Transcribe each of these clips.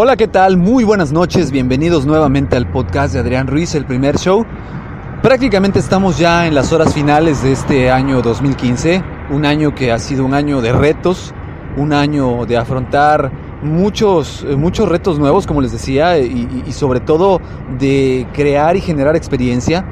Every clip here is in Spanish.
Hola, ¿qué tal? Muy buenas noches, bienvenidos nuevamente al podcast de Adrián Ruiz, el primer show. Prácticamente estamos ya en las horas finales de este año 2015, un año que ha sido un año de retos, un año de afrontar muchos, eh, muchos retos nuevos, como les decía, y, sobre todo de crear y generar experiencia.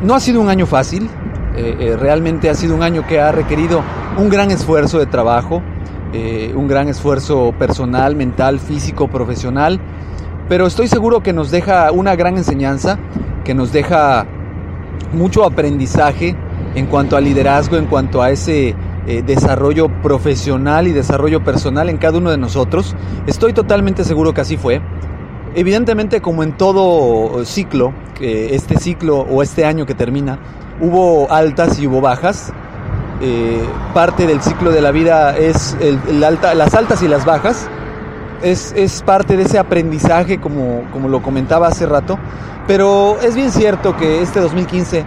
No ha sido un año fácil, eh, eh, realmente ha sido un año que ha requerido un gran esfuerzo de trabajo, eh, un gran esfuerzo personal, mental, físico, profesional, pero estoy seguro que nos deja una gran enseñanza, que nos deja mucho aprendizaje en cuanto a liderazgo, en cuanto a ese eh, desarrollo profesional y desarrollo personal en cada uno de nosotros. Estoy totalmente seguro que así fue. Evidentemente, como en todo ciclo, que este ciclo o este año que termina, hubo altas y hubo bajas. Eh, parte del ciclo de la vida es las altas y las bajas. Es, es, parte de ese aprendizaje, como, como lo comentaba hace rato. Pero es bien cierto que este 2015,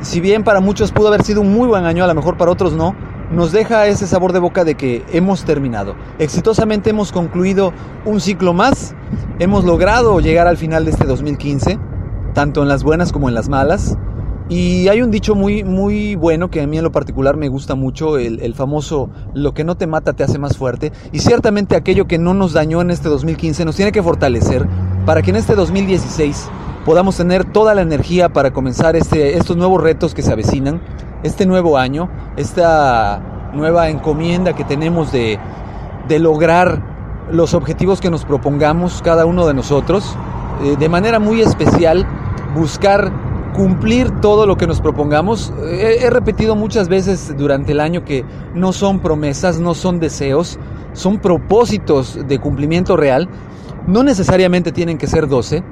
si bien para muchos pudo haber sido un muy buen año, a lo mejor para otros no, nos deja ese sabor de boca de que hemos terminado. Exitosamente hemos concluido un ciclo más, hemos logrado llegar al final de este 2015, tanto en las buenas como en las malas. Y hay un dicho muy, muy bueno que a mí en lo particular me gusta mucho, el, el, famoso lo que no te mata te hace más fuerte. Y ciertamente aquello que no nos dañó en este 2015 nos tiene que fortalecer para que en este 2016 podamos tener toda la energía para comenzar este, estos nuevos retos que se avecinan, este nuevo año, esta nueva encomienda que tenemos de, de lograr los objetivos que nos propongamos cada uno de nosotros, eh, de manera muy especial buscar cumplir todo lo que nos propongamos. He, he, repetido muchas veces durante el año que no son promesas, no son deseos, son propósitos de cumplimiento real. No necesariamente tienen que ser 12.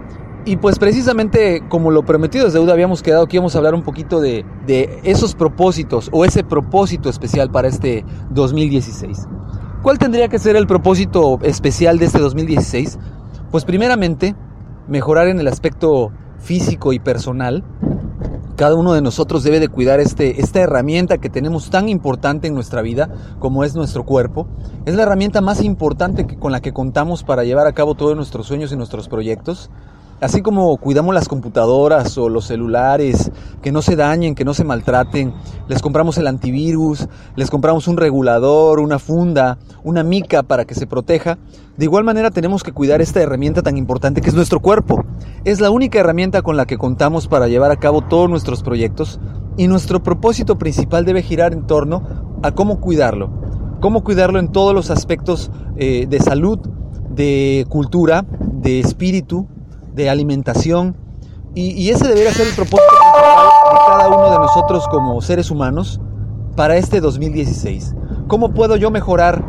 Y pues precisamente como lo prometido es deuda, habíamos quedado que íbamos a hablar un poquito de, de esos propósitos o ese propósito especial para este 2016. ¿Cuál tendría que ser el propósito especial de este 2016? Pues primeramente, mejorar en el aspecto físico y personal, cada uno de nosotros debe de cuidar este, esta herramienta que tenemos tan importante en nuestra vida como es nuestro cuerpo. Es la herramienta más importante que, con la que contamos para llevar a cabo todos nuestros sueños y nuestros proyectos. Así como cuidamos las computadoras o los celulares, que no se dañen, que no se maltraten, les compramos el antivirus, les compramos un regulador, una funda, una mica para que se proteja, de igual manera tenemos que cuidar esta herramienta tan importante que es nuestro cuerpo. Es la única herramienta con la que contamos para llevar a cabo todos nuestros proyectos y nuestro propósito principal debe girar en torno a cómo cuidarlo. Cómo cuidarlo en todos los aspectos eh, de salud, de cultura, de espíritu, de alimentación. Y, ese debería ser el propósito de cada uno de nosotros como seres humanos para este 2016. ¿Cómo puedo yo mejorar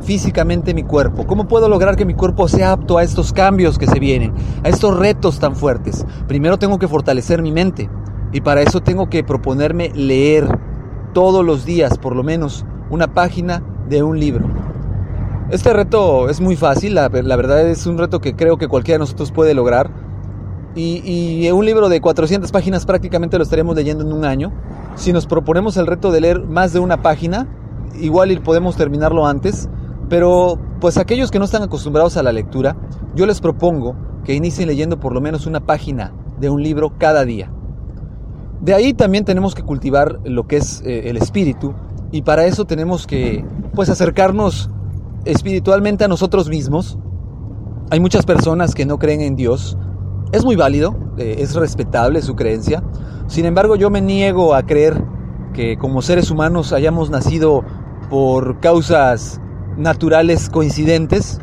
físicamente mi cuerpo? ¿Cómo puedo lograr que mi cuerpo sea apto a estos cambios que se vienen, a estos retos tan fuertes? Primero tengo que fortalecer mi mente y para eso tengo que proponerme leer todos los días por lo menos una página de un libro. Este reto es muy fácil, la, verdad es un reto que creo que cualquiera de nosotros puede lograr. Y, un libro de 400 páginas prácticamente lo estaremos leyendo en un año. Si nos proponemos el reto de leer más de una página, igual podemos terminarlo antes. Pero pues aquellos que no están acostumbrados a la lectura, yo les propongo que inicien leyendo por lo menos una página de un libro cada día. De ahí también tenemos que cultivar lo que es eh, el espíritu y para eso tenemos que pues acercarnos espiritualmente a nosotros mismos. Hay muchas personas que no creen en Dios. Es muy válido, eh, es respetable su creencia. Sin embargo, yo me niego a creer que como seres humanos hayamos nacido por causas naturales coincidentes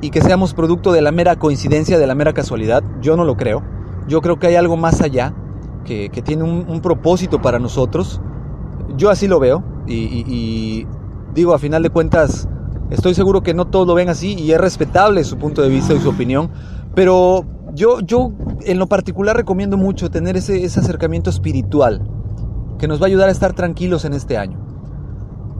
y que seamos producto de la mera coincidencia, de la mera casualidad. Yo no lo creo. Yo creo que hay algo más allá que, tiene un, propósito para nosotros. Yo así lo veo y digo, a final de cuentas, Estoy seguro que no todos lo ven así y es respetable su punto de vista y su opinión, pero yo, yo en lo particular recomiendo mucho tener ese, acercamiento espiritual que nos va a ayudar a estar tranquilos en este año.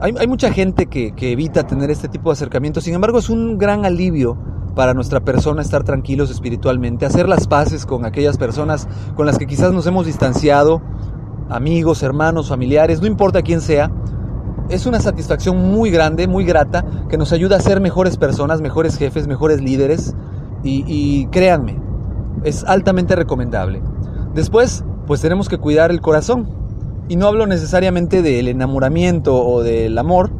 Hay, mucha gente que, que, evita tener este tipo de acercamiento, sin embargo es un gran alivio para nuestra persona estar tranquilos espiritualmente, hacer las paces con aquellas personas con las que quizás nos hemos distanciado, amigos, hermanos, familiares, no importa quién sea, es una satisfacción muy grande, muy grata, que nos ayuda a ser mejores personas, mejores jefes, mejores líderes. Y, créanme, es altamente recomendable. Después, pues tenemos que cuidar el corazón. Y no hablo necesariamente del enamoramiento o del amor.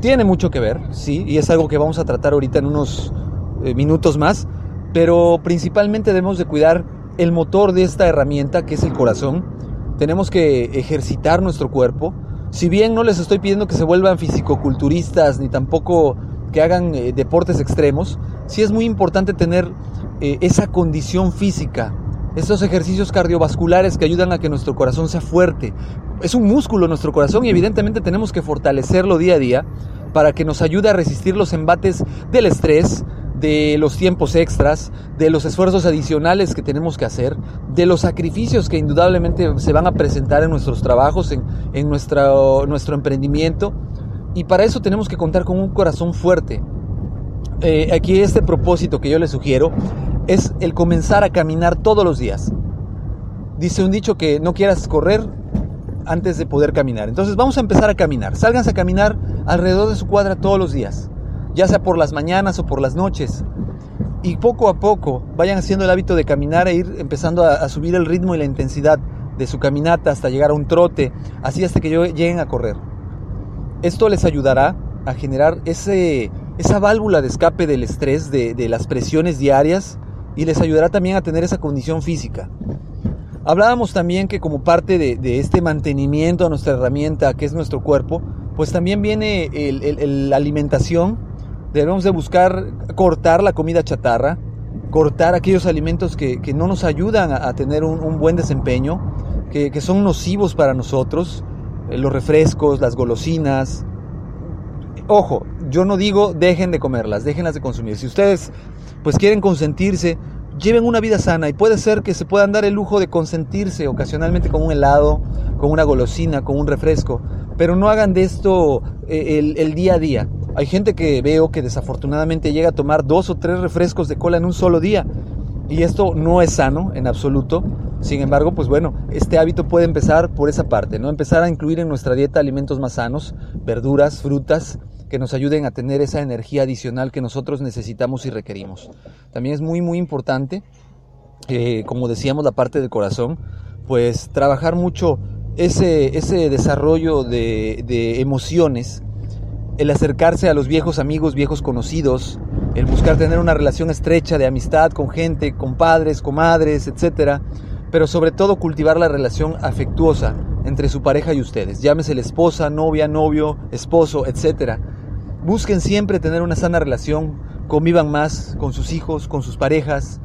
Tiene mucho que ver, sí, y es algo que vamos a tratar ahorita en unos eh, minutos más. Pero principalmente debemos de cuidar el motor de esta herramienta que es el corazón. Tenemos que ejercitar nuestro cuerpo, si bien no les estoy pidiendo que se vuelvan fisicoculturistas ni tampoco que hagan eh, deportes extremos, sí es muy importante tener eh, esa condición física, esos ejercicios cardiovasculares que ayudan a que nuestro corazón sea fuerte. Es un músculo nuestro corazón y evidentemente tenemos que fortalecerlo día a día para que nos ayude a resistir los embates del estrés, de los tiempos extras, de los esfuerzos adicionales que tenemos que hacer, de los sacrificios que indudablemente se van a presentar en nuestros trabajos, en, nuestro, nuestro emprendimiento. Y para eso tenemos que contar con un corazón fuerte. Eh, aquí este propósito que yo les sugiero es el comenzar a caminar todos los días. Dice un dicho que no quieras correr antes de poder caminar. Entonces vamos a empezar a caminar. Sálganse a caminar alrededor de su cuadra todos los días ya sea por las mañanas o por las noches. Y poco a poco vayan haciendo el hábito de caminar e ir empezando a, subir el ritmo y la intensidad de su caminata hasta llegar a un trote, así hasta que lleguen a correr. Esto les ayudará a generar ese, esa válvula de escape del estrés, de, las presiones diarias, y les ayudará también a tener esa condición física. Hablábamos también que como parte de, este mantenimiento a nuestra herramienta, que es nuestro cuerpo, pues también viene la alimentación Debemos de buscar cortar la comida chatarra, cortar aquellos alimentos que, no nos ayudan a, tener un, buen desempeño, que, son nocivos para nosotros, eh, los refrescos, las golosinas. Ojo, yo no digo dejen de comerlas, déjenlas de consumir. Si ustedes pues quieren consentirse, lleven una vida sana y puede ser que se puedan dar el lujo de consentirse ocasionalmente con un helado, con una golosina, con un refresco, pero no hagan de esto eh, el día a día. Hay gente que veo que desafortunadamente llega a tomar dos o tres refrescos de cola en un solo día. Y esto no es sano en absoluto. Sin embargo, pues bueno, este hábito puede empezar por esa parte, ¿no? Empezar a incluir en nuestra dieta alimentos más sanos, verduras, frutas, que nos ayuden a tener esa energía adicional que nosotros necesitamos y requerimos. También es muy, muy importante, eh, como decíamos, la parte del corazón, pues trabajar mucho ese, ese desarrollo de, de emociones el acercarse a los viejos amigos, viejos conocidos, el buscar tener una relación estrecha de amistad con gente, con padres, comadres, etc. Pero sobre todo cultivar la relación afectuosa entre su pareja y ustedes. Llámese la esposa, novia, novio, esposo, etc. Busquen siempre tener una sana relación, convivan más con sus hijos, con sus parejas,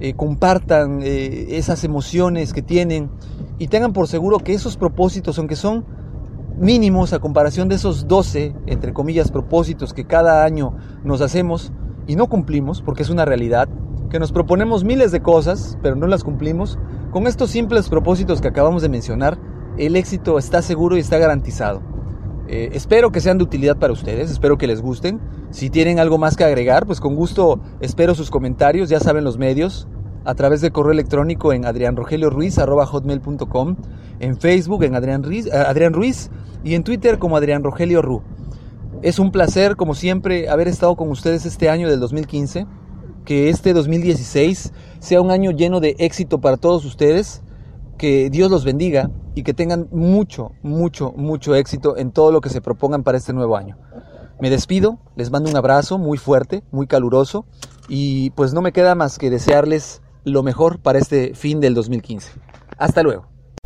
eh, compartan eh, esas emociones que tienen y tengan por seguro que esos propósitos, aunque son mínimos a comparación de esos 12, entre comillas, propósitos que cada año nos hacemos y no cumplimos, porque es una realidad, que nos proponemos miles de cosas, pero no las cumplimos, con estos simples propósitos que acabamos de mencionar, el éxito está seguro y está garantizado. Eh, espero que sean de utilidad para ustedes, espero que les gusten. Si tienen algo más que agregar, pues con gusto espero sus comentarios, ya saben los medios, a través de correo electrónico en adrianrogelioruiz.com, en Facebook en Adrián Ruiz, eh, Adrián Ruiz y en Twitter como Adrián Rogelio Ru. Es un placer, como siempre, haber estado con ustedes este año del 2015. Que este 2016 sea un año lleno de éxito para todos ustedes. Que Dios los bendiga y que tengan mucho, mucho, mucho éxito en todo lo que se propongan para este nuevo año. Me despido, les mando un abrazo muy fuerte, muy caluroso y pues no me queda más que desearles lo mejor para este fin del 2015. Hasta luego.